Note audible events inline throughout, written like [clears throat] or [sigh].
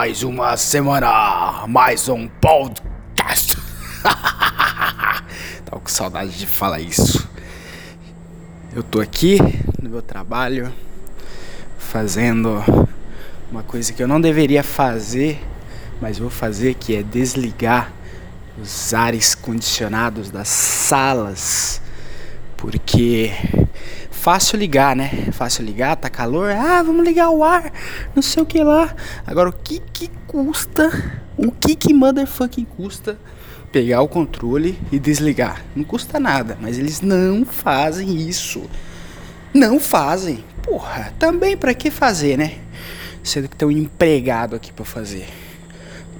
Mais uma semana, mais um podcast. [laughs] Tava com saudade de falar isso. Eu tô aqui no meu trabalho fazendo uma coisa que eu não deveria fazer, mas vou fazer que é desligar os ares condicionados das salas, porque fácil ligar, né? Fácil ligar, tá calor, ah, vamos ligar o ar, não sei o que lá. Agora o que que custa? O que que motherfucking custa pegar o controle e desligar? Não custa nada, mas eles não fazem isso. Não fazem. Porra, também para que fazer, né? Sendo que tem um empregado aqui para fazer.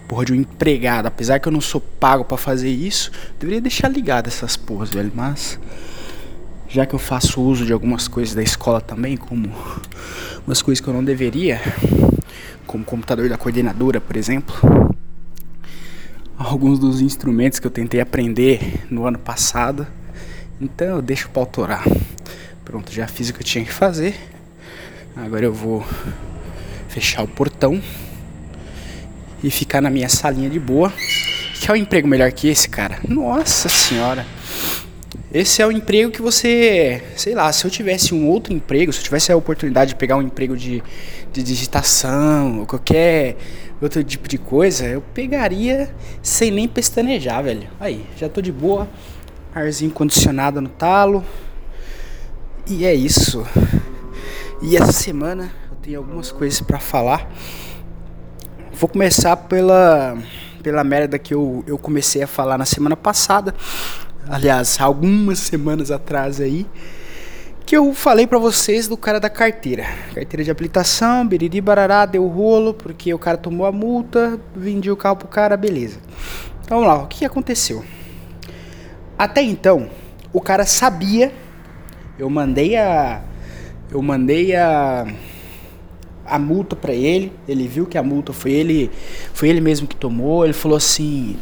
Porra de um empregado, apesar que eu não sou pago para fazer isso, deveria deixar ligado essas porras, velho, mas já que eu faço uso de algumas coisas da escola também, como umas coisas que eu não deveria, como o computador da coordenadora, por exemplo, alguns dos instrumentos que eu tentei aprender no ano passado, então eu deixo para autorar. Pronto, já fiz o que eu tinha que fazer. Agora eu vou fechar o portão e ficar na minha salinha de boa. Que é um emprego melhor que esse, cara? Nossa senhora. Esse é o emprego que você, sei lá, se eu tivesse um outro emprego, se eu tivesse a oportunidade de pegar um emprego de, de digitação ou qualquer outro tipo de coisa, eu pegaria sem nem pestanejar, velho. Aí, já tô de boa, arzinho condicionado no talo. E é isso. E essa semana eu tenho algumas coisas para falar. Vou começar pela pela merda que eu, eu comecei a falar na semana passada aliás, algumas semanas atrás aí, que eu falei para vocês do cara da carteira. Carteira de habilitação, biriri barará, deu rolo, porque o cara tomou a multa, vendi o carro pro cara, beleza. Então vamos lá, o que aconteceu? Até então, o cara sabia, eu mandei a eu mandei a a multa para ele, ele viu que a multa foi ele, foi ele mesmo que tomou, ele falou assim: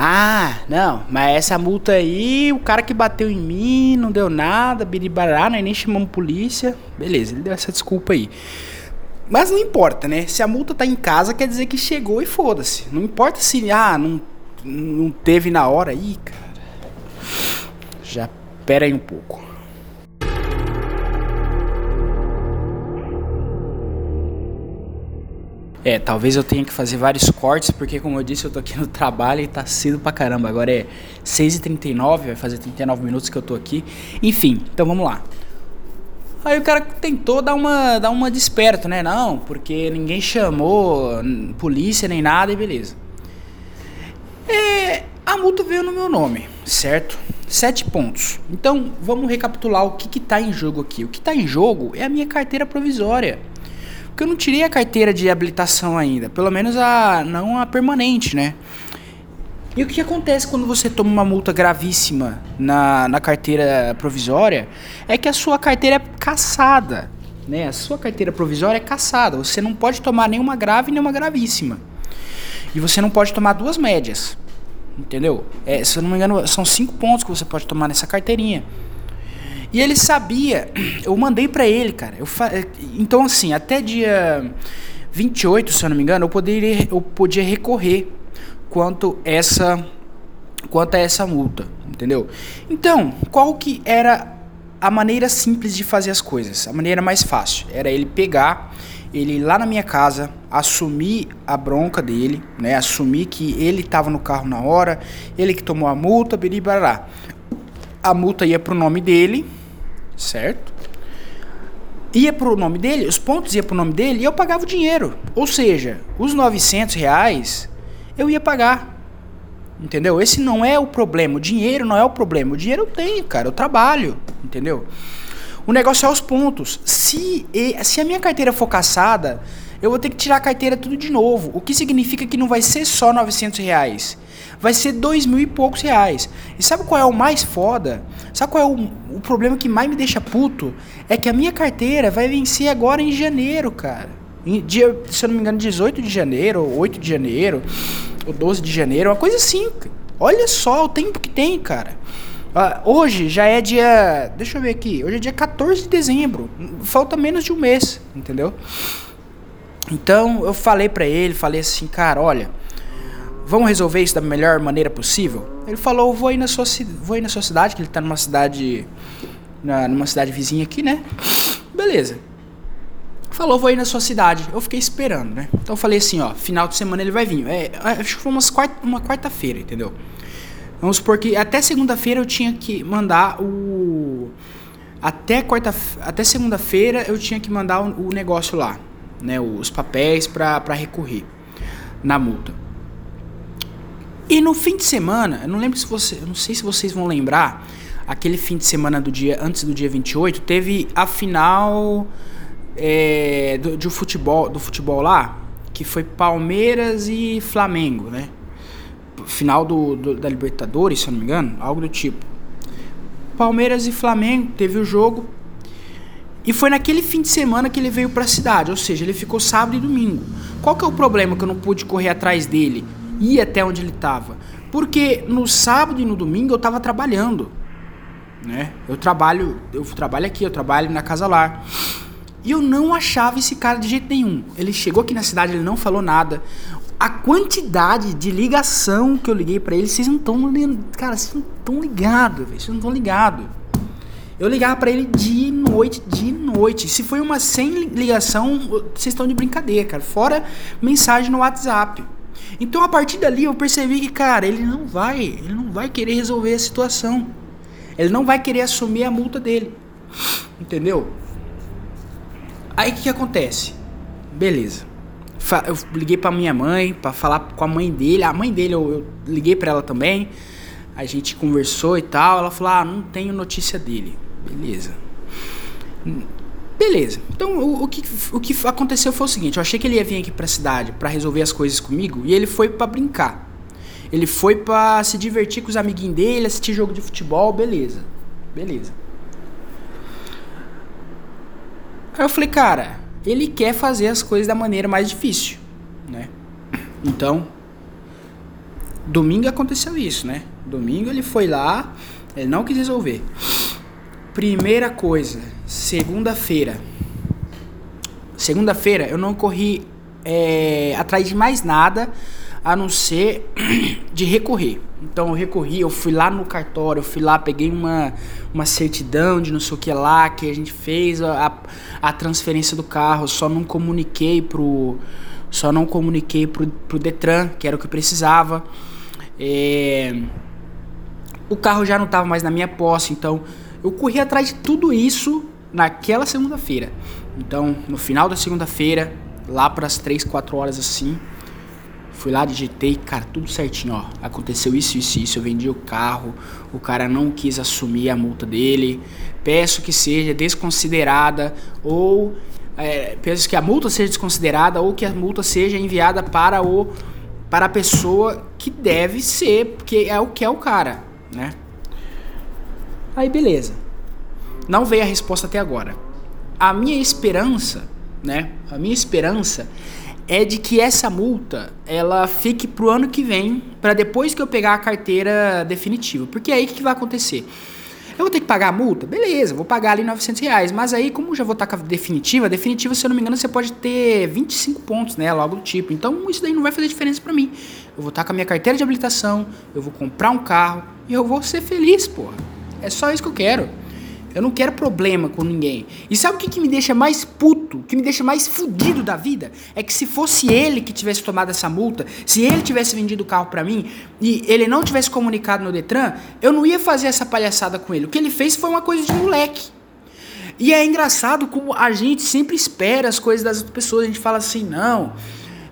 ah, não, mas essa multa aí, o cara que bateu em mim, não deu nada, biribará, né, nem chamamos polícia. Beleza, ele deu essa desculpa aí. Mas não importa, né? Se a multa tá em casa, quer dizer que chegou e foda-se. Não importa se, ah, não, não teve na hora aí, cara. Já pera aí um pouco. É, talvez eu tenha que fazer vários cortes, porque como eu disse, eu tô aqui no trabalho e tá cedo pra caramba. Agora é 6h39, vai fazer 39 minutos que eu tô aqui. Enfim, então vamos lá. Aí o cara tentou dar uma, dar uma desperto, né? Não, porque ninguém chamou polícia nem nada e beleza. É, a multa veio no meu nome, certo? Sete pontos. Então vamos recapitular o que, que tá em jogo aqui. O que tá em jogo é a minha carteira provisória. Porque eu não tirei a carteira de habilitação ainda, pelo menos a não a permanente, né? E o que acontece quando você toma uma multa gravíssima na, na carteira provisória é que a sua carteira é caçada, né? A sua carteira provisória é caçada. Você não pode tomar nenhuma grave nem uma gravíssima. E você não pode tomar duas médias. Entendeu? É, se eu não me engano, são cinco pontos que você pode tomar nessa carteirinha. E ele sabia, eu mandei para ele, cara. Fa... Então, assim, até dia 28, se eu não me engano, eu poderia, eu podia recorrer quanto essa quanto a essa multa, entendeu? Então, qual que era a maneira simples de fazer as coisas? A maneira mais fácil era ele pegar, ele ir lá na minha casa, assumir a bronca dele, né? Assumir que ele estava no carro na hora, ele que tomou a multa, biribará. A multa ia pro nome dele, certo? Ia pro nome dele, os pontos ia pro nome dele e eu pagava o dinheiro. Ou seja, os 900 reais eu ia pagar. Entendeu? Esse não é o problema. O dinheiro não é o problema. O dinheiro eu tenho, cara. Eu trabalho. Entendeu? O negócio é os pontos. Se, se a minha carteira for caçada, eu vou ter que tirar a carteira tudo de novo. O que significa que não vai ser só 900 reais. Vai ser dois mil e poucos reais. E sabe qual é o mais foda? Sabe qual é o, o problema que mais me deixa puto? É que a minha carteira vai vencer agora em janeiro, cara. Em dia, se eu não me engano, 18 de janeiro, ou 8 de janeiro, ou 12 de janeiro, uma coisa assim. Olha só o tempo que tem, cara. Uh, hoje já é dia. Deixa eu ver aqui. Hoje é dia 14 de dezembro. Falta menos de um mês, entendeu? Então eu falei para ele, falei assim, cara, olha, vamos resolver isso da melhor maneira possível? Ele falou, vou ir na sua, vou ir na sua cidade, que ele tá numa cidade, na, numa cidade vizinha aqui, né? Beleza. Falou, vou ir na sua cidade. Eu fiquei esperando, né? Então eu falei assim, ó, final de semana ele vai vir. É, acho que foi umas quarta, uma quarta-feira, entendeu? Vamos supor que até segunda-feira eu tinha que mandar o. Até quarta, até segunda-feira eu tinha que mandar o, o negócio lá, né? Os papéis para recorrer na multa. E no fim de semana, eu não lembro se você, eu não sei se vocês vão lembrar, aquele fim de semana do dia antes do dia 28, teve a final é, do, futebol, do futebol lá, que foi Palmeiras e Flamengo, né? final do, do, da Libertadores, se eu não me engano, algo do tipo. Palmeiras e Flamengo teve o jogo. E foi naquele fim de semana que ele veio para a cidade, ou seja, ele ficou sábado e domingo. Qual que é o problema que eu não pude correr atrás dele, ir até onde ele estava? Porque no sábado e no domingo eu estava trabalhando, né? Eu trabalho, eu trabalho aqui, eu trabalho na casa lá. E eu não achava esse cara de jeito nenhum. Ele chegou aqui na cidade, ele não falou nada a quantidade de ligação que eu liguei para ele, vocês não estão cara, vocês não estão ligados, vocês não estão ligados. Eu ligava para ele dia e noite, dia e noite. Se foi uma sem ligação, vocês estão de brincadeira, cara. Fora mensagem no WhatsApp. Então a partir dali eu percebi que, cara, ele não vai, ele não vai querer resolver a situação. Ele não vai querer assumir a multa dele. Entendeu? Aí o que, que acontece? Beleza eu liguei para minha mãe para falar com a mãe dele. A mãe dele eu, eu liguei para ela também. A gente conversou e tal. Ela falou: "Ah, não tenho notícia dele". Beleza. Beleza. Então o, o, que, o que aconteceu foi o seguinte: eu achei que ele ia vir aqui pra cidade para resolver as coisas comigo e ele foi para brincar. Ele foi para se divertir com os amiguinhos dele, assistir jogo de futebol, beleza. Beleza. Aí eu falei, cara, ele quer fazer as coisas da maneira mais difícil, né? Então, domingo aconteceu isso, né? Domingo ele foi lá, ele não quis resolver. Primeira coisa, segunda-feira. Segunda-feira eu não corri é, atrás de mais nada a não ser [clears throat] de recorrer. Então eu recorri, eu fui lá no cartório, eu fui lá, peguei uma, uma certidão de não sei o que lá, que a gente fez a, a transferência do carro, só não comuniquei pro. Só não comuniquei pro, pro Detran, que era o que precisava. É, o carro já não estava mais na minha posse, então eu corri atrás de tudo isso naquela segunda-feira. Então, no final da segunda-feira, lá para as 3, 4 horas assim, Fui lá, digitei, cara, tudo certinho, ó. Aconteceu isso, isso, isso. Eu vendi o carro, o cara não quis assumir a multa dele. Peço que seja desconsiderada ou é, peço que a multa seja desconsiderada ou que a multa seja enviada para o para a pessoa que deve ser, porque é o que é o cara, né? Aí beleza. Não veio a resposta até agora. A minha esperança, né? A minha esperança é de que essa multa ela fique pro ano que vem, para depois que eu pegar a carteira definitiva. Porque aí o que vai acontecer? Eu vou ter que pagar a multa? Beleza, vou pagar ali 900 reais. Mas aí, como já vou estar com a definitiva, definitiva, se eu não me engano, você pode ter 25 pontos, né? Logo do tipo. Então, isso daí não vai fazer diferença para mim. Eu vou estar com a minha carteira de habilitação, eu vou comprar um carro e eu vou ser feliz, porra. É só isso que eu quero. Eu não quero problema com ninguém. E sabe o que, que me deixa mais puto, que me deixa mais fudido da vida? É que se fosse ele que tivesse tomado essa multa, se ele tivesse vendido o carro para mim e ele não tivesse comunicado no Detran, eu não ia fazer essa palhaçada com ele. O que ele fez foi uma coisa de moleque. E é engraçado como a gente sempre espera as coisas das outras pessoas. A gente fala assim, não,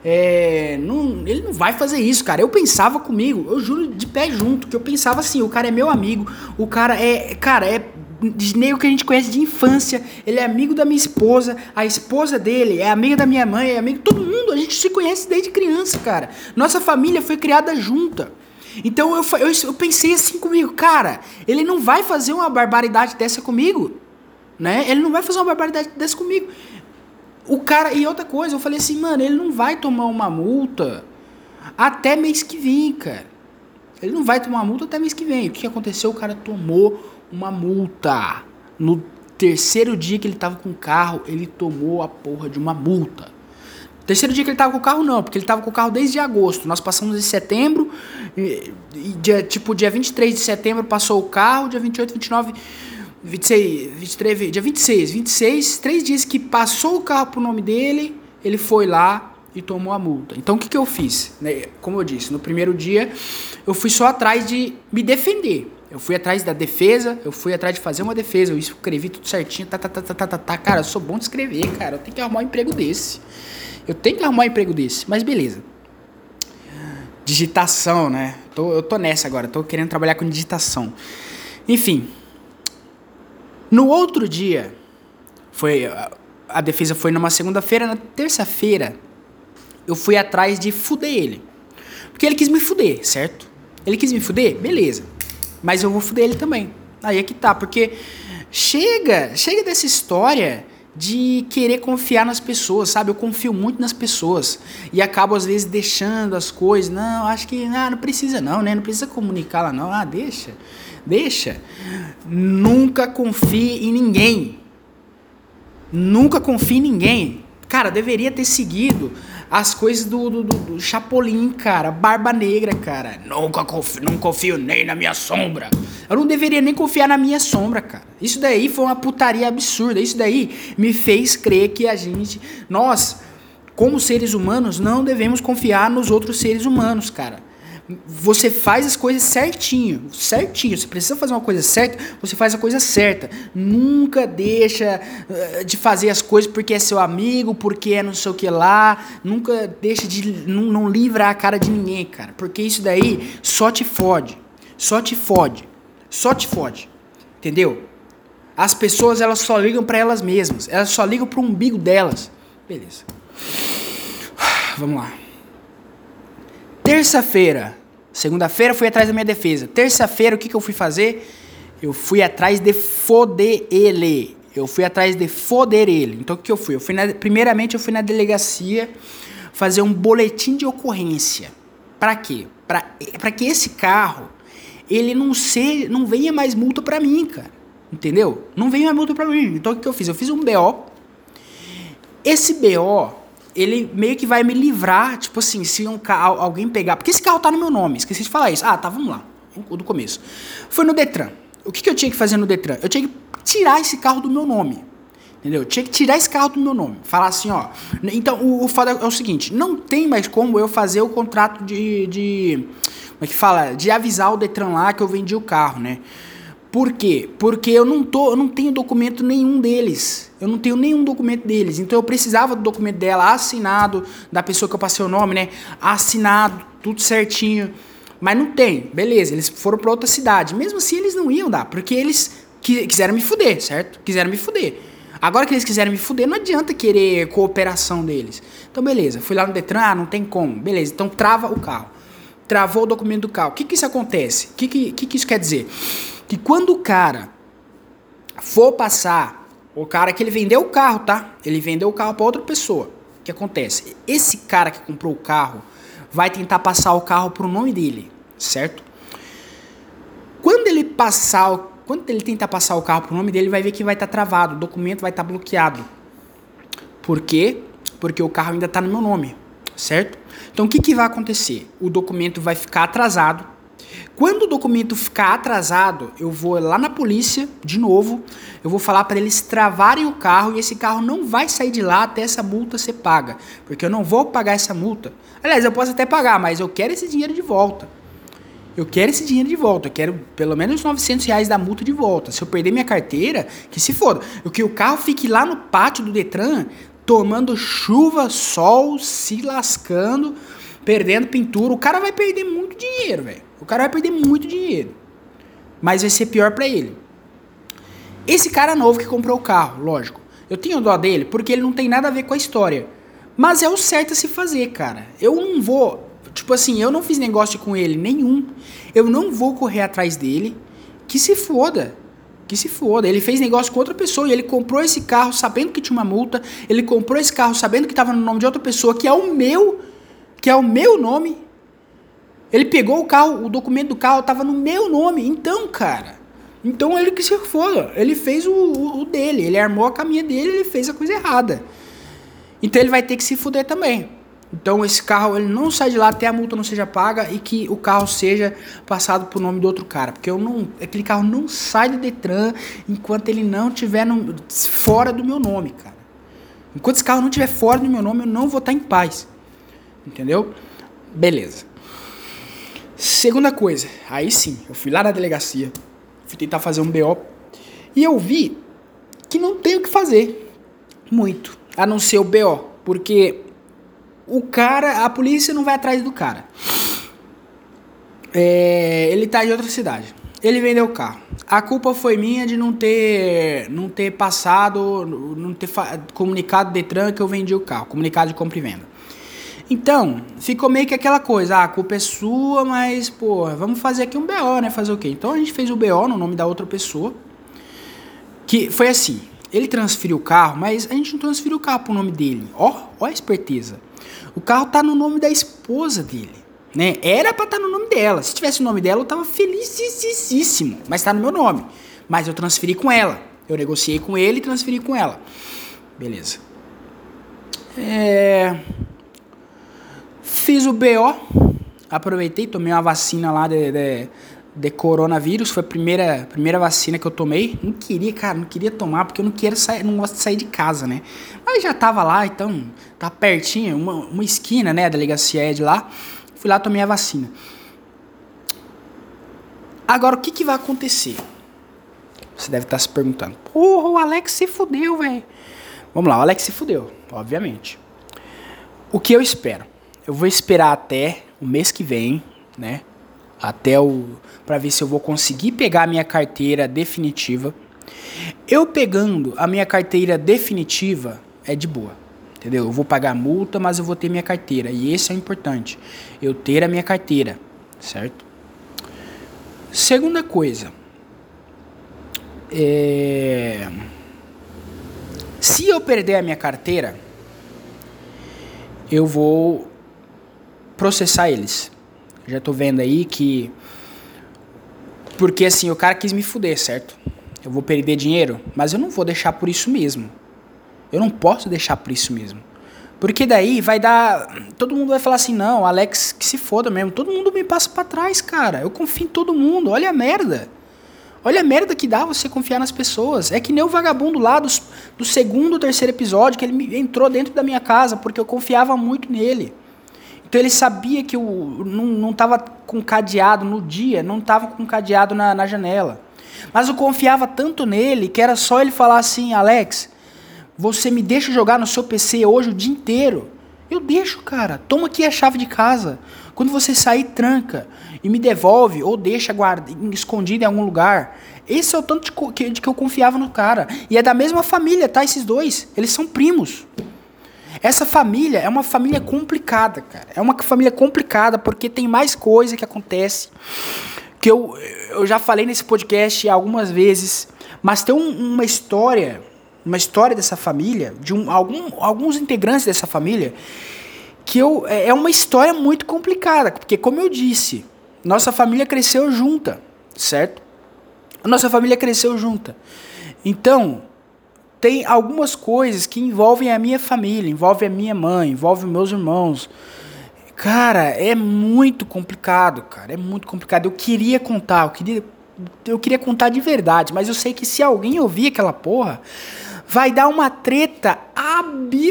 é, não, ele não vai fazer isso, cara. Eu pensava comigo, eu juro de pé junto, que eu pensava assim, o cara é meu amigo, o cara é, cara, é nego que a gente conhece de infância. Ele é amigo da minha esposa, a esposa dele é amiga da minha mãe, é amigo todo mundo. A gente se conhece desde criança, cara. Nossa família foi criada junta. Então eu, eu, eu pensei assim comigo, cara, ele não vai fazer uma barbaridade dessa comigo, né? Ele não vai fazer uma barbaridade dessa comigo. O cara, e outra coisa, eu falei assim, mano, ele não vai tomar uma multa até mês que vem, cara. Ele não vai tomar uma multa até mês que vem. O que aconteceu? O cara tomou uma multa. No terceiro dia que ele tava com o carro, ele tomou a porra de uma multa. Terceiro dia que ele tava com o carro, não, porque ele tava com o carro desde agosto. Nós passamos em setembro, e, e dia, tipo, dia 23 de setembro passou o carro, dia 28, 29, 26, 23, dia 26, 26, três dias que passou o carro pro nome dele, ele foi lá e tomou a multa. Então o que, que eu fiz? Né, como eu disse, no primeiro dia eu fui só atrás de me defender. Eu fui atrás da defesa, eu fui atrás de fazer uma defesa, eu escrevi tudo certinho, tá, tá, tá, tá, tá, tá, tá. Cara, eu sou bom de escrever, cara. Eu tenho que arrumar um emprego desse. Eu tenho que arrumar um emprego desse, mas beleza. Digitação, né? Tô, eu tô nessa agora, tô querendo trabalhar com digitação. Enfim. No outro dia, foi a defesa foi numa segunda-feira, na terça-feira, eu fui atrás de fuder ele. Porque ele quis me fuder, certo? Ele quis me fuder? Beleza. Mas eu vou fuder ele também. Aí é que tá, porque chega, chega dessa história de querer confiar nas pessoas, sabe? Eu confio muito nas pessoas e acabo às vezes deixando as coisas. Não, acho que ah, não precisa não, né? Não precisa comunicar lá não. Ah, deixa. Deixa. Nunca confie em ninguém. Nunca confie em ninguém. Cara, deveria ter seguido as coisas do, do, do, do Chapolin, cara. Barba Negra, cara. Nunca confio, não confio nem na minha sombra. Eu não deveria nem confiar na minha sombra, cara. Isso daí foi uma putaria absurda. Isso daí me fez crer que a gente, nós, como seres humanos, não devemos confiar nos outros seres humanos, cara você faz as coisas certinho, certinho. Você precisa fazer uma coisa certa, você faz a coisa certa. Nunca deixa uh, de fazer as coisas porque é seu amigo, porque é não sei o que lá. Nunca deixa de não, não a cara de ninguém, cara, porque isso daí só te fode, só te fode, só te fode, entendeu? As pessoas elas só ligam para elas mesmas, elas só ligam pro umbigo delas. Beleza. [sighs] Vamos lá. Terça-feira, segunda-feira fui atrás da minha defesa. Terça-feira o que, que eu fui fazer? Eu fui atrás de foder ele. Eu fui atrás de foder ele. Então o que eu fui? Eu fui na, primeiramente eu fui na delegacia fazer um boletim de ocorrência. Para quê? Para que esse carro ele não seja, não venha mais multa para mim, cara. Entendeu? Não venha mais multa para mim. Então o que eu fiz? Eu fiz um BO. Esse BO ele meio que vai me livrar, tipo assim, se um alguém pegar. Porque esse carro tá no meu nome, esqueci de falar isso. Ah, tá, vamos lá. Do começo. Foi no Detran. O que, que eu tinha que fazer no Detran? Eu tinha que tirar esse carro do meu nome. Entendeu? Eu tinha que tirar esse carro do meu nome. Falar assim, ó. Então, o, o foda é o seguinte: não tem mais como eu fazer o contrato de. de como é que fala? De avisar o Detran lá que eu vendi o carro, né? Por quê? Porque eu não tô, eu não tenho documento nenhum deles. Eu não tenho nenhum documento deles. Então eu precisava do documento dela assinado, da pessoa que eu passei o nome, né? Assinado, tudo certinho. Mas não tem. Beleza, eles foram para outra cidade. Mesmo assim eles não iam dar, porque eles quiseram me fuder, certo? Quiseram me fuder. Agora que eles quiserem me fuder, não adianta querer cooperação deles. Então, beleza, fui lá no Detran, ah, não tem como. Beleza, então trava o carro. Travou o documento do carro. O que, que isso acontece? O que, que, que isso quer dizer? Que quando o cara for passar, o cara que ele vendeu o carro, tá? Ele vendeu o carro para outra pessoa. O que acontece? Esse cara que comprou o carro vai tentar passar o carro pro nome dele, certo? Quando ele passar, quando ele tentar passar o carro pro nome dele, vai ver que vai estar tá travado, o documento vai estar tá bloqueado. Por quê? Porque o carro ainda está no meu nome, certo? Então o que, que vai acontecer? O documento vai ficar atrasado quando o documento ficar atrasado, eu vou lá na polícia, de novo, eu vou falar para eles travarem o carro e esse carro não vai sair de lá até essa multa ser paga, porque eu não vou pagar essa multa. Aliás, eu posso até pagar, mas eu quero esse dinheiro de volta. Eu quero esse dinheiro de volta, eu quero pelo menos 900 reais da multa de volta. Se eu perder minha carteira, que se foda. O que o carro fique lá no pátio do Detran, tomando chuva, sol, se lascando, perdendo pintura. O cara vai perder muito dinheiro, velho. O cara vai perder muito dinheiro. Mas vai ser pior para ele. Esse cara novo que comprou o carro, lógico. Eu tenho dó dele porque ele não tem nada a ver com a história. Mas é o certo a se fazer, cara. Eu não vou. Tipo assim, eu não fiz negócio com ele nenhum. Eu não vou correr atrás dele. Que se foda. Que se foda. Ele fez negócio com outra pessoa e ele comprou esse carro sabendo que tinha uma multa. Ele comprou esse carro sabendo que estava no nome de outra pessoa, que é o meu. Que é o meu nome. Ele pegou o carro, o documento do carro estava no meu nome. Então, cara. Então ele que se for, ele fez o, o, o, dele, ele armou a caminha dele, ele fez a coisa errada. Então ele vai ter que se fuder também. Então esse carro ele não sai de lá até a multa não seja paga e que o carro seja passado pro nome do outro cara, porque eu não, aquele carro não sai do Detran enquanto ele não tiver no, fora do meu nome, cara. Enquanto esse carro não tiver fora do meu nome, eu não vou estar em paz. Entendeu? Beleza. Segunda coisa, aí sim, eu fui lá na delegacia, fui tentar fazer um BO e eu vi que não tem o que fazer muito, a não ser o BO, porque o cara, a polícia não vai atrás do cara. É, ele tá em outra cidade. Ele vendeu o carro. A culpa foi minha de não ter não ter passado, não ter comunicado Detran que eu vendi o carro, comunicado de compra e venda. Então, ficou meio que aquela coisa, ah, a culpa é sua, mas, pô, vamos fazer aqui um BO, né? Fazer o quê? Então a gente fez o BO no nome da outra pessoa. Que foi assim, ele transferiu o carro, mas a gente não transferiu o carro pro nome dele. Ó, ó a esperteza. O carro tá no nome da esposa dele, né? Era para estar tá no nome dela. Se tivesse o nome dela, eu tava felicíssimo, mas tá no meu nome. Mas eu transferi com ela. Eu negociei com ele e transferi com ela. Beleza. É... Fiz o BO. Aproveitei, tomei uma vacina lá de, de de coronavírus, foi a primeira, primeira vacina que eu tomei. Não queria, cara, não queria tomar porque eu não quero sair, não gosto de sair de casa, né? Mas já tava lá, então tá pertinho, uma, uma esquina, né, a delegacia de lá. Fui lá, tomei a vacina. Agora, o que que vai acontecer? Você deve estar tá se perguntando. Porra, o Alex se fudeu, velho. Vamos lá, o Alex se fudeu, obviamente. O que eu espero? Eu vou esperar até o mês que vem, né? até o para ver se eu vou conseguir pegar a minha carteira definitiva. Eu pegando a minha carteira definitiva é de boa. Entendeu? Eu vou pagar multa, mas eu vou ter minha carteira. E esse é o importante. Eu ter a minha carteira, certo? Segunda coisa. É... Se eu perder a minha carteira, eu vou processar eles. Já tô vendo aí que. Porque assim, o cara quis me fuder, certo? Eu vou perder dinheiro, mas eu não vou deixar por isso mesmo. Eu não posso deixar por isso mesmo. Porque daí vai dar. Todo mundo vai falar assim: não, Alex, que se foda mesmo. Todo mundo me passa para trás, cara. Eu confio em todo mundo. Olha a merda. Olha a merda que dá você confiar nas pessoas. É que nem o vagabundo lá do, do segundo, terceiro episódio, que ele entrou dentro da minha casa porque eu confiava muito nele. Então ele sabia que o, não estava com cadeado no dia, não estava com cadeado na, na janela. Mas eu confiava tanto nele que era só ele falar assim: Alex, você me deixa jogar no seu PC hoje o dia inteiro? Eu deixo, cara. Toma aqui a chave de casa. Quando você sair, tranca e me devolve ou deixa guarda, escondido em algum lugar. Esse é o tanto de, de que eu confiava no cara. E é da mesma família, tá? Esses dois. Eles são primos. Essa família é uma família complicada, cara. É uma família complicada porque tem mais coisa que acontece. Que eu, eu já falei nesse podcast algumas vezes. Mas tem um, uma história, uma história dessa família, de um, algum, alguns integrantes dessa família, que eu, é, é uma história muito complicada. Porque, como eu disse, nossa família cresceu junta, certo? Nossa família cresceu junta. Então, tem algumas coisas que envolvem a minha família, envolve a minha mãe, envolve meus irmãos. Cara, é muito complicado, cara, é muito complicado. Eu queria contar, eu queria, eu queria contar de verdade, mas eu sei que se alguém ouvir aquela porra, vai dar uma treta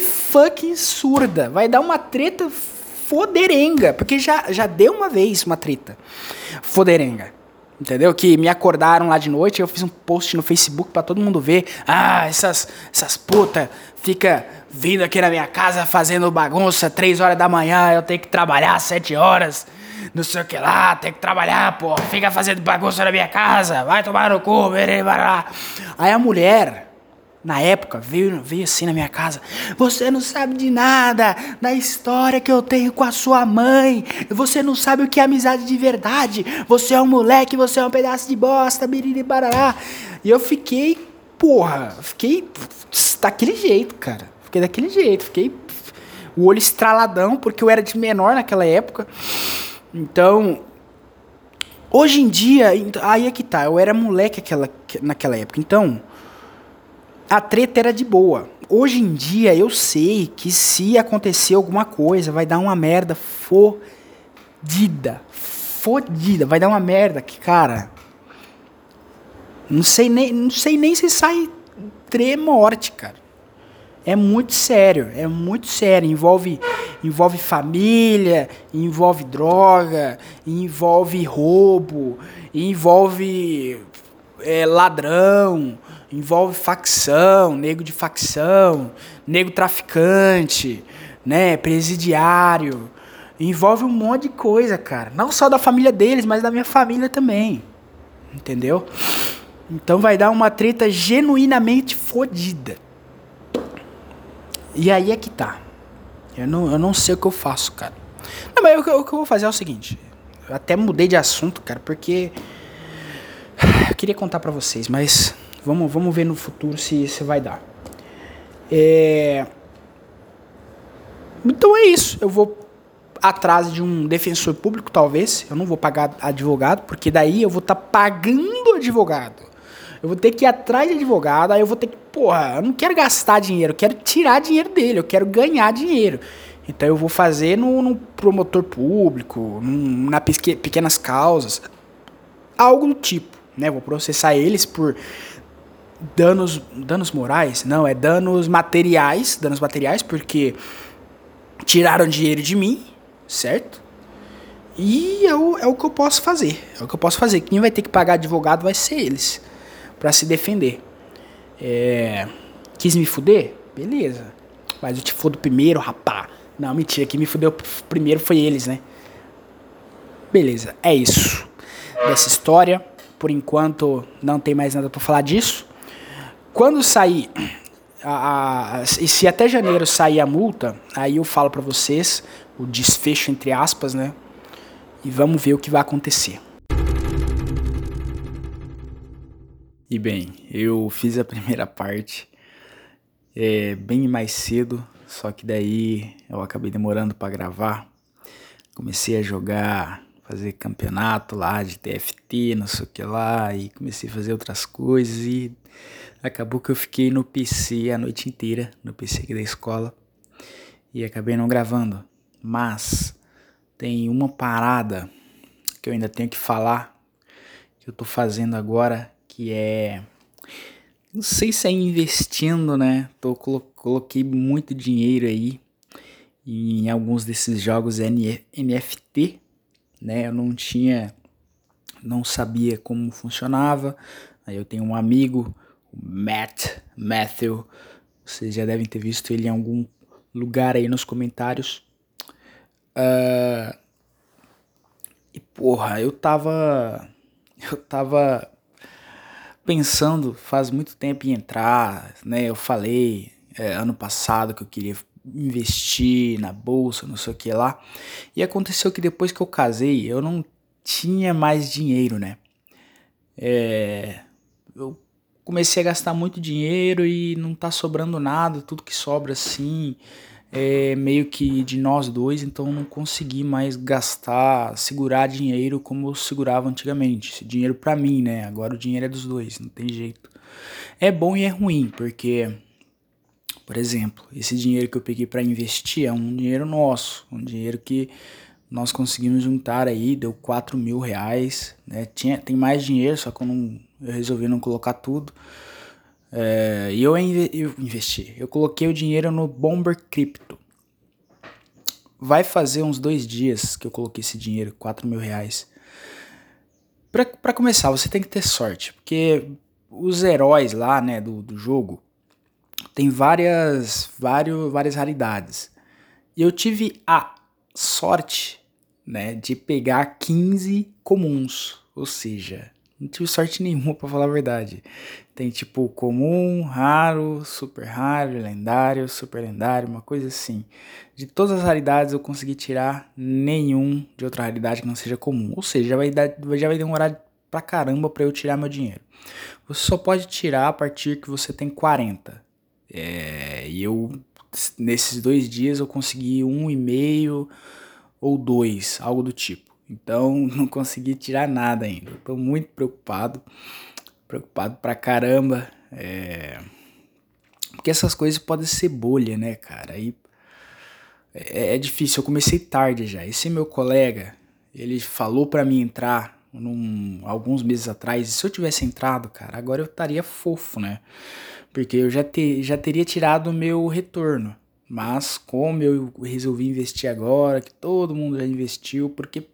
fucking surda, vai dar uma treta foderenga, porque já, já deu uma vez uma treta foderenga. Entendeu? Que me acordaram lá de noite, eu fiz um post no Facebook para todo mundo ver. Ah, essas, essas putas fica vindo aqui na minha casa fazendo bagunça três horas da manhã, eu tenho que trabalhar sete horas, não sei o que lá, tenho que trabalhar, pô, fica fazendo bagunça na minha casa, vai tomar no cu, lá. Aí a mulher na época, veio, veio assim na minha casa. Você não sabe de nada da história que eu tenho com a sua mãe. Você não sabe o que é amizade de verdade. Você é um moleque, você é um pedaço de bosta, biriri barará. E eu fiquei, porra, fiquei daquele jeito, cara. Fiquei daquele jeito, fiquei o olho estraladão, porque eu era de menor naquela época. Então, hoje em dia, aí é que tá, eu era moleque aquela, naquela época. Então, a treta era de boa. hoje em dia eu sei que se acontecer alguma coisa, vai dar uma merda fodida. Fodida. Vai dar uma merda que, cara. Não sei nem, não sei nem se sai tremorte, cara. É muito sério, é muito sério. Envolve, envolve família, envolve droga, envolve roubo, envolve é, ladrão, envolve facção, nego de facção, nego traficante, né, presidiário. Envolve um monte de coisa, cara. Não só da família deles, mas da minha família também. Entendeu? Então vai dar uma treta genuinamente fodida. E aí é que tá. Eu não, eu não sei o que eu faço, cara. Não, mas o, que eu vou fazer é o seguinte. Eu até mudei de assunto, cara, porque. [sighs] Eu queria contar para vocês, mas vamos, vamos ver no futuro se, se vai dar. É... Então é isso. Eu vou atrás de um defensor público, talvez. Eu não vou pagar advogado, porque daí eu vou estar tá pagando advogado. Eu vou ter que ir atrás de advogado, aí eu vou ter que, porra, eu não quero gastar dinheiro, eu quero tirar dinheiro dele, eu quero ganhar dinheiro. Então eu vou fazer no, no promotor público, num, na pequenas causas, algo do tipo, né? Vou processar eles por danos, danos morais, não, é danos materiais, danos materiais, porque tiraram dinheiro de mim, certo? E é o, é o que eu posso fazer, é o que eu posso fazer. Quem vai ter que pagar advogado vai ser eles para se defender. É, quis me fuder? Beleza. Mas eu te fodo primeiro, rapá. Não, mentira, quem me fudeu primeiro foi eles, né? Beleza, é isso. Dessa história. Por enquanto, não tem mais nada para falar disso. Quando sair. A, a, e se até janeiro sair a multa, aí eu falo para vocês o desfecho entre aspas, né? E vamos ver o que vai acontecer. E bem, eu fiz a primeira parte é, bem mais cedo, só que daí eu acabei demorando para gravar. Comecei a jogar, fazer campeonato lá de TFT, não sei o que lá, e comecei a fazer outras coisas e acabou que eu fiquei no PC a noite inteira, no PC aqui da escola, e acabei não gravando. Mas tem uma parada que eu ainda tenho que falar que eu tô fazendo agora que é não sei se é investindo, né? Tô coloquei muito dinheiro aí em alguns desses jogos NFT, né? Eu não tinha não sabia como funcionava. Aí eu tenho um amigo, Matt, Matthew, vocês já devem ter visto ele em algum lugar aí nos comentários. Uh, e porra, eu tava [laughs] eu tava pensando faz muito tempo em entrar, né? Eu falei é, ano passado que eu queria investir na bolsa, não sei o que lá. E aconteceu que depois que eu casei, eu não tinha mais dinheiro, né? É, eu comecei a gastar muito dinheiro e não tá sobrando nada, tudo que sobra assim é meio que de nós dois, então não consegui mais gastar, segurar dinheiro como eu segurava antigamente. Esse dinheiro para mim, né? Agora o dinheiro é dos dois, não tem jeito. É bom e é ruim, porque, por exemplo, esse dinheiro que eu peguei para investir é um dinheiro nosso, um dinheiro que nós conseguimos juntar aí, deu 4 mil reais, né? Tinha, tem mais dinheiro, só que eu, não, eu resolvi não colocar tudo. É, e eu, eu investi. Eu coloquei o dinheiro no Bomber Crypto. Vai fazer uns dois dias que eu coloquei esse dinheiro, 4 mil reais. Pra, começar, você tem que ter sorte. Porque os heróis lá, né, do, do jogo, tem várias, vários, várias raridades. E eu tive a sorte, né, de pegar 15 comuns. Ou seja, não tive sorte [laughs] nenhuma, para falar a verdade. Tem tipo comum, raro, super raro, lendário, super lendário, uma coisa assim. De todas as raridades eu consegui tirar nenhum de outra raridade que não seja comum. Ou seja, já vai, dar, já vai demorar pra caramba pra eu tirar meu dinheiro. Você só pode tirar a partir que você tem 40. É, e eu, nesses dois dias, eu consegui um e meio ou dois, algo do tipo. Então [laughs] não consegui tirar nada ainda. Estou muito preocupado, preocupado pra caramba. É... Porque essas coisas podem ser bolha, né, cara? Aí é, é difícil. Eu comecei tarde já. Esse meu colega, ele falou para mim entrar num, alguns meses atrás. E se eu tivesse entrado, cara, agora eu estaria fofo, né? Porque eu já, te, já teria tirado o meu retorno. Mas como eu resolvi investir agora, que todo mundo já investiu, porque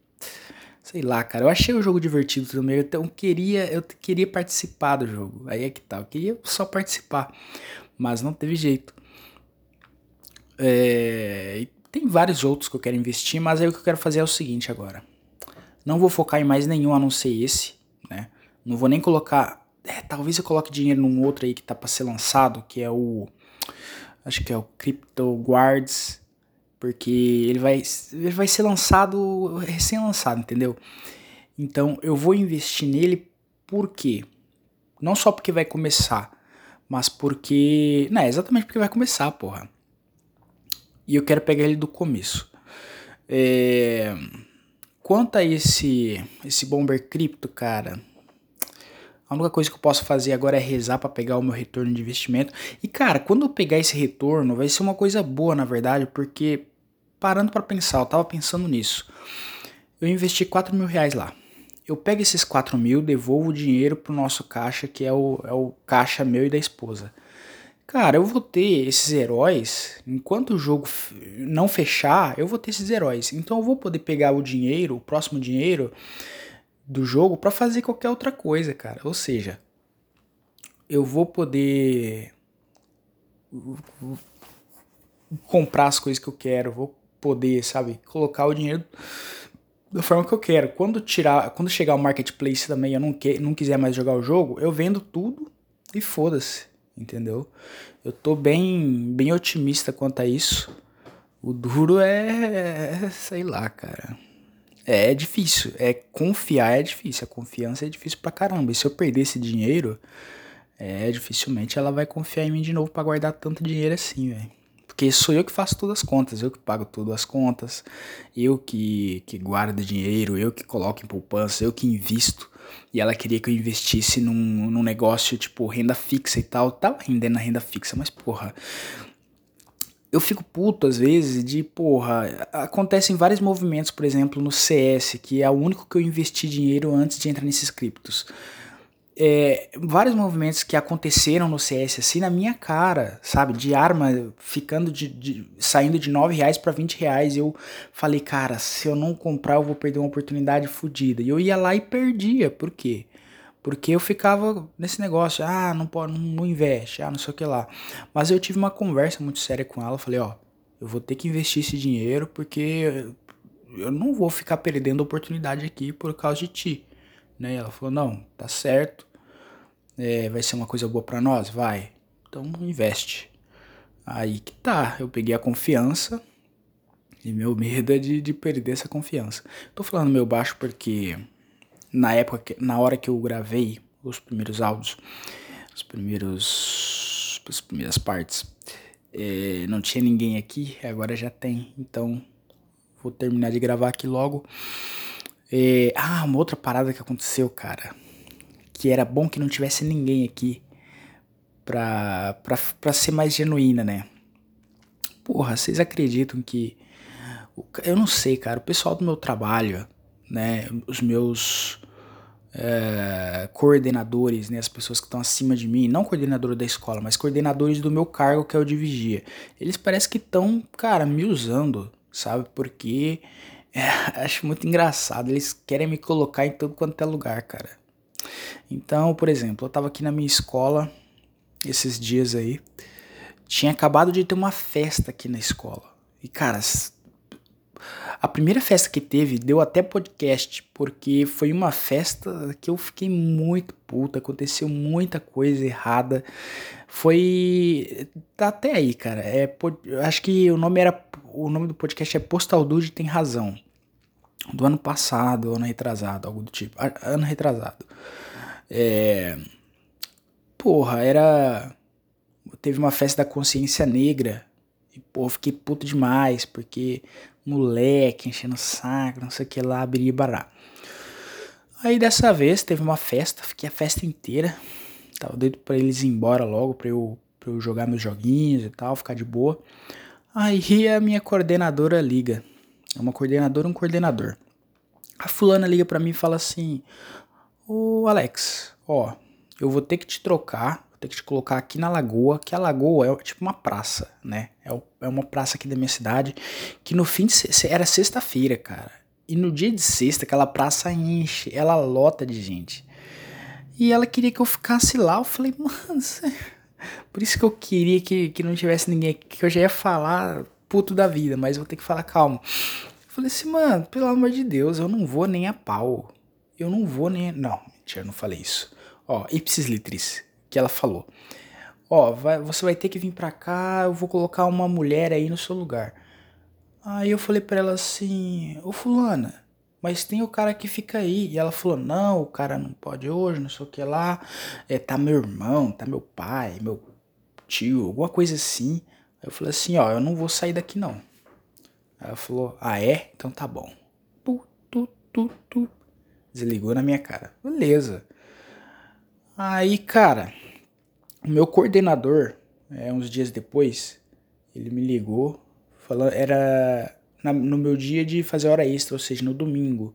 sei lá, cara, eu achei o jogo divertido também, então eu queria, eu queria participar do jogo. Aí é que tá, eu queria só participar, mas não teve jeito. É, tem vários outros que eu quero investir, mas aí o que eu quero fazer é o seguinte agora. Não vou focar em mais nenhum a não ser esse, né? Não vou nem colocar, é, talvez eu coloque dinheiro num outro aí que tá para ser lançado, que é o acho que é o Crypto Guards, porque ele vai, ele vai ser lançado, recém-lançado, entendeu? Então eu vou investir nele por quê? Não só porque vai começar, mas porque. Não, é exatamente porque vai começar, porra. E eu quero pegar ele do começo. É... Quanto a esse, esse Bomber Crypto, cara, a única coisa que eu posso fazer agora é rezar para pegar o meu retorno de investimento. E cara, quando eu pegar esse retorno, vai ser uma coisa boa, na verdade, porque parando para pensar, eu tava pensando nisso. Eu investi 4 mil reais lá. Eu pego esses 4 mil, devolvo o dinheiro pro nosso caixa, que é o, é o caixa meu e da esposa. Cara, eu vou ter esses heróis, enquanto o jogo não fechar, eu vou ter esses heróis. Então eu vou poder pegar o dinheiro, o próximo dinheiro, do jogo para fazer qualquer outra coisa, cara. Ou seja, eu vou poder comprar as coisas que eu quero, vou poder, sabe, colocar o dinheiro da forma que eu quero. Quando tirar, quando chegar o marketplace também, eu não, que, não quiser mais jogar o jogo, eu vendo tudo e foda-se, entendeu? Eu tô bem, bem otimista quanto a isso. O duro é, é sei lá, cara. É, é difícil. É confiar é difícil. A confiança é difícil pra caramba. E se eu perder esse dinheiro, é dificilmente ela vai confiar em mim de novo para guardar tanto dinheiro assim, velho. Porque sou eu que faço todas as contas, eu que pago todas as contas, eu que, que guardo dinheiro, eu que coloco em poupança, eu que invisto. E ela queria que eu investisse num, num negócio tipo renda fixa e tal. Tava rendendo na renda fixa, mas porra, eu fico puto às vezes de, porra, acontecem vários movimentos, por exemplo, no CS, que é o único que eu investi dinheiro antes de entrar nesses criptos. É, vários movimentos que aconteceram no CS assim na minha cara, sabe? De arma ficando de, de saindo de 9 reais para 20 reais. Eu falei, cara, se eu não comprar, eu vou perder uma oportunidade fodida. E eu ia lá e perdia. Por quê? Porque eu ficava nesse negócio, ah, não pode, não investe, ah, não sei o que lá. Mas eu tive uma conversa muito séria com ela, falei, ó, eu vou ter que investir esse dinheiro porque eu não vou ficar perdendo oportunidade aqui por causa de ti. Né? Ela falou, não, tá certo, é, vai ser uma coisa boa para nós, vai. Então investe. Aí que tá, eu peguei a confiança e meu medo é de, de perder essa confiança. Tô falando meu baixo porque na época, na hora que eu gravei os primeiros áudios, os primeiros, as primeiras partes, é, não tinha ninguém aqui, agora já tem, então vou terminar de gravar aqui logo. É, ah, uma outra parada que aconteceu, cara, que era bom que não tivesse ninguém aqui pra, pra, pra ser mais genuína, né? Porra, vocês acreditam que. Eu não sei, cara, o pessoal do meu trabalho né, os meus é, coordenadores, né, as pessoas que estão acima de mim, não coordenador da escola, mas coordenadores do meu cargo que é o de vigia, eles parecem que estão, cara, me usando, sabe? Porque é, [laughs] acho muito engraçado, eles querem me colocar em todo quanto é lugar, cara. Então, por exemplo, eu tava aqui na minha escola esses dias aí, tinha acabado de ter uma festa aqui na escola. E, cara, a primeira festa que teve deu até podcast, porque foi uma festa que eu fiquei muito puta, aconteceu muita coisa errada. Foi. Tá até aí, cara. É, acho que o nome era. O nome do podcast é Postal Dude Tem Razão. Do ano passado, ano retrasado, algo do tipo. Ano retrasado. É. Porra, era. Teve uma festa da consciência negra. E, pô, fiquei puto demais, porque moleque, enchendo o saco, não sei o que lá, biribará. Aí dessa vez teve uma festa, fiquei a festa inteira. Tava doido pra eles ir embora logo, pra eu pra eu jogar meus joguinhos e tal, ficar de boa. Aí a minha coordenadora liga. É uma coordenadora um coordenador. A fulana liga para mim e fala assim: Ô Alex, ó, eu vou ter que te trocar, ter que te colocar aqui na lagoa, que a lagoa é tipo uma praça, né? É, é uma praça aqui da minha cidade, que no fim de era sexta-feira, cara. E no dia de sexta, aquela praça enche, ela lota de gente. E ela queria que eu ficasse lá. Eu falei, mano, [laughs] por isso que eu queria que, que não tivesse ninguém aqui, que eu já ia falar puto da vida, mas vou ter que falar calmo. Eu falei assim, mano, pelo amor de Deus, eu não vou nem a pau. Eu não vou nem. Não, mentira, eu não falei isso. Ó, ipsis litris, que ela falou. Ó, você vai ter que vir pra cá, eu vou colocar uma mulher aí no seu lugar. Aí eu falei pra ela assim, ô fulana, mas tem o cara que fica aí. E ela falou: não, o cara não pode hoje, não sei o que lá. É, tá meu irmão, tá meu pai, meu tio, alguma coisa assim. Aí eu falei assim: ó, eu não vou sair daqui não. Ela falou: ah, é? Então tá bom. Tu, tu, tu, tu. Desligou na minha cara. Beleza. Aí, cara, o meu coordenador, é, uns dias depois, ele me ligou, falando, era na, no meu dia de fazer hora extra, ou seja, no domingo.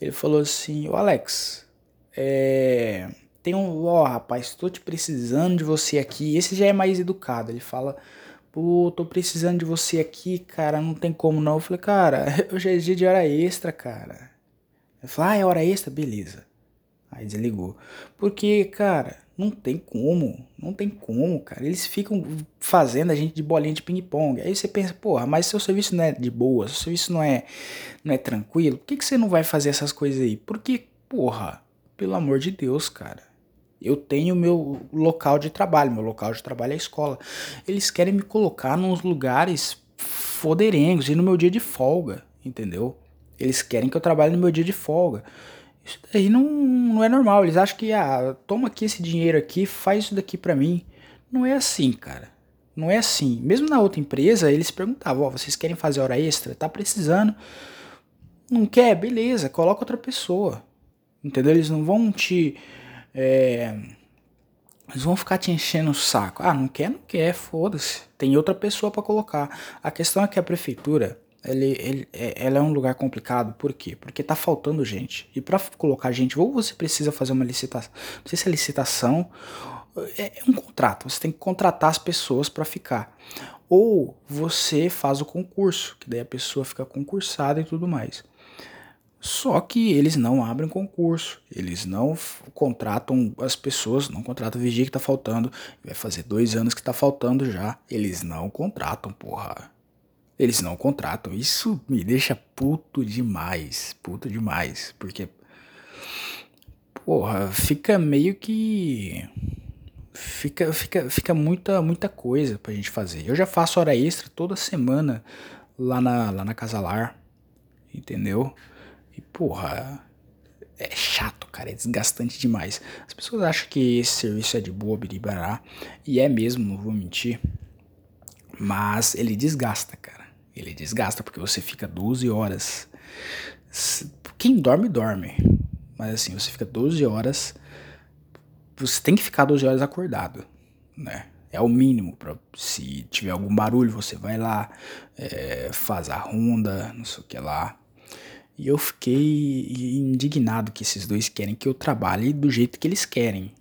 Ele falou assim: Ô Alex, é, tem um. Ó, rapaz, tô te precisando de você aqui. Esse já é mais educado. Ele fala: Pô, tô precisando de você aqui, cara, não tem como não. Eu falei: Cara, [laughs] hoje é dia de hora extra, cara. Ele falou: Ah, é hora extra? Beleza. Aí desligou. Porque, cara, não tem como, não tem como, cara. Eles ficam fazendo a gente de bolinha de ping-pong. Aí você pensa, porra, mas seu serviço não é de boa, seu serviço não é, não é tranquilo, por que, que você não vai fazer essas coisas aí? Porque, porra, pelo amor de Deus, cara. Eu tenho meu local de trabalho, meu local de trabalho é a escola. Eles querem me colocar nos lugares foderengos e no meu dia de folga, entendeu? Eles querem que eu trabalhe no meu dia de folga. Isso daí não, não é normal. Eles acham que, ah, toma aqui esse dinheiro aqui, faz isso daqui para mim. Não é assim, cara. Não é assim. Mesmo na outra empresa, eles perguntavam, ó, oh, vocês querem fazer hora extra? Tá precisando. Não quer? Beleza, coloca outra pessoa. Entendeu? Eles não vão te... É, eles vão ficar te enchendo o saco. Ah, não quer? Não quer, foda-se. Tem outra pessoa para colocar. A questão é que a prefeitura ele, ele, é, ela é um lugar complicado, por quê? Porque tá faltando gente. E para colocar gente, ou você precisa fazer uma licitação, não sei se é licitação, é, é um contrato, você tem que contratar as pessoas para ficar. Ou você faz o concurso, que daí a pessoa fica concursada e tudo mais. Só que eles não abrem concurso, eles não contratam as pessoas, não contratam o vigia que tá faltando. Vai fazer dois anos que tá faltando já. Eles não contratam, porra. Eles não contratam. Isso me deixa puto demais. Puto demais. Porque. Porra, fica meio que. Fica, fica, fica muita, muita coisa pra gente fazer. Eu já faço hora extra toda semana lá na, lá na Casa Lar. Entendeu? E, porra, é chato, cara, é desgastante demais. As pessoas acham que esse serviço é de boa, biribará, e é mesmo, não vou mentir. Mas ele desgasta, cara. Ele desgasta porque você fica 12 horas. Quem dorme, dorme. Mas assim, você fica 12 horas. Você tem que ficar 12 horas acordado, né? É o mínimo. Pra, se tiver algum barulho, você vai lá, é, faz a ronda, não sei o que lá. E eu fiquei indignado que esses dois querem que eu trabalhe do jeito que eles querem.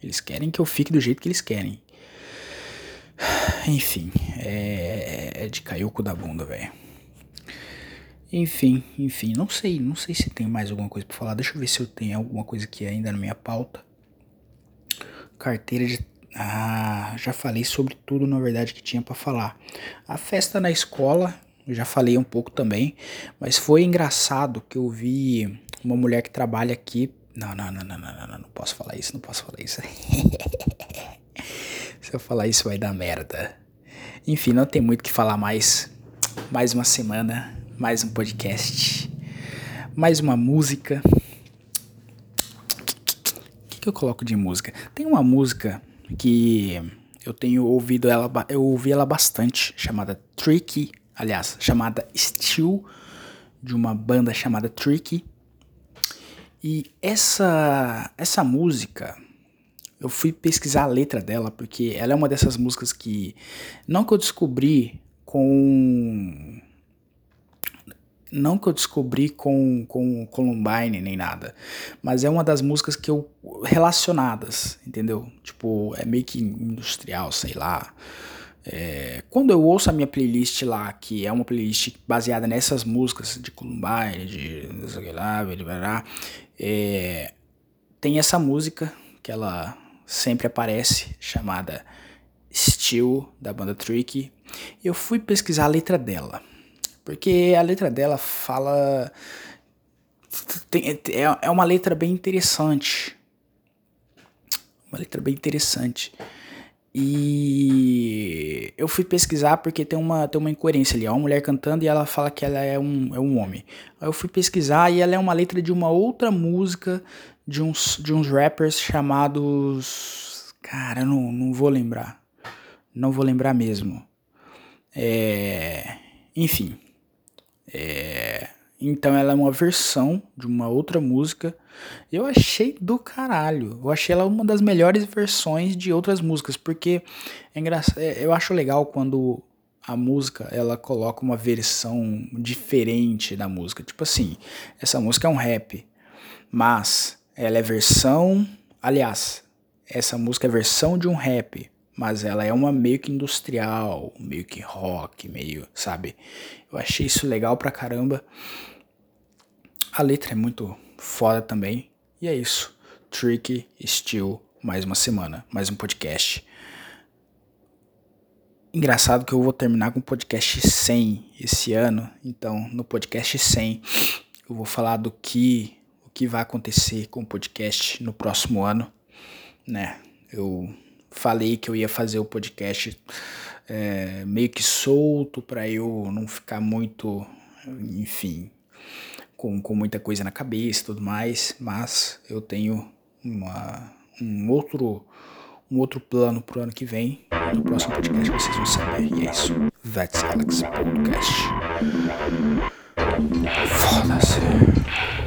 Eles querem que eu fique do jeito que eles querem. [sighs] Enfim, é, é de cair o cu da bunda, velho. Enfim, enfim, não sei, não sei se tem mais alguma coisa para falar. Deixa eu ver se eu tenho alguma coisa aqui ainda na minha pauta. Carteira de ah, já falei sobre tudo na verdade que tinha para falar. A festa na escola, já falei um pouco também, mas foi engraçado que eu vi uma mulher que trabalha aqui. Não, não, não, não, não, não, não, não posso falar isso, não posso falar isso. [laughs] Se eu falar isso vai dar merda. Enfim, não tem muito o que falar mais. Mais uma semana, mais um podcast, mais uma música. O que, que eu coloco de música? Tem uma música que eu tenho ouvido ela, eu ouvi ela bastante, chamada Tricky, aliás, chamada Steel, de uma banda chamada Tricky. E essa essa música eu fui pesquisar a letra dela, porque ela é uma dessas músicas que. Não que eu descobri com. Não que eu descobri com, com Columbine nem nada, mas é uma das músicas que eu. relacionadas, entendeu? Tipo, é meio que industrial, sei lá. É, quando eu ouço a minha playlist lá, que é uma playlist baseada nessas músicas de Columbine, de não sei lá, é, tem essa música que ela sempre aparece, chamada Steel, da banda Tricky. Eu fui pesquisar a letra dela, porque a letra dela fala. Tem, é, é uma letra bem interessante. Uma letra bem interessante. E eu fui pesquisar porque tem uma, tem uma incoerência ali. É uma mulher cantando e ela fala que ela é um, é um homem. Aí eu fui pesquisar e ela é uma letra de uma outra música de uns, de uns rappers chamados. Cara, eu não, não vou lembrar. Não vou lembrar mesmo. É, enfim. É, então ela é uma versão de uma outra música. Eu achei do caralho. Eu achei ela uma das melhores versões de outras músicas, porque é engraçado, é, eu acho legal quando a música ela coloca uma versão diferente da música. Tipo assim, essa música é um rap, mas ela é versão, aliás, essa música é versão de um rap, mas ela é uma meio que industrial, meio que rock, meio, sabe? Eu achei isso legal pra caramba. A letra é muito foda também. E é isso. Tricky Steel, mais uma semana, mais um podcast. Engraçado que eu vou terminar com o podcast 100 esse ano. Então, no podcast 100, eu vou falar do que que vai acontecer com o podcast no próximo ano, né? Eu falei que eu ia fazer o podcast é, meio que solto para eu não ficar muito, enfim, com, com muita coisa na cabeça e tudo mais, mas eu tenho uma, um outro um outro plano pro ano que vem. No próximo podcast vocês vão saber. E é isso. That's Alex Podcast. Foda-se.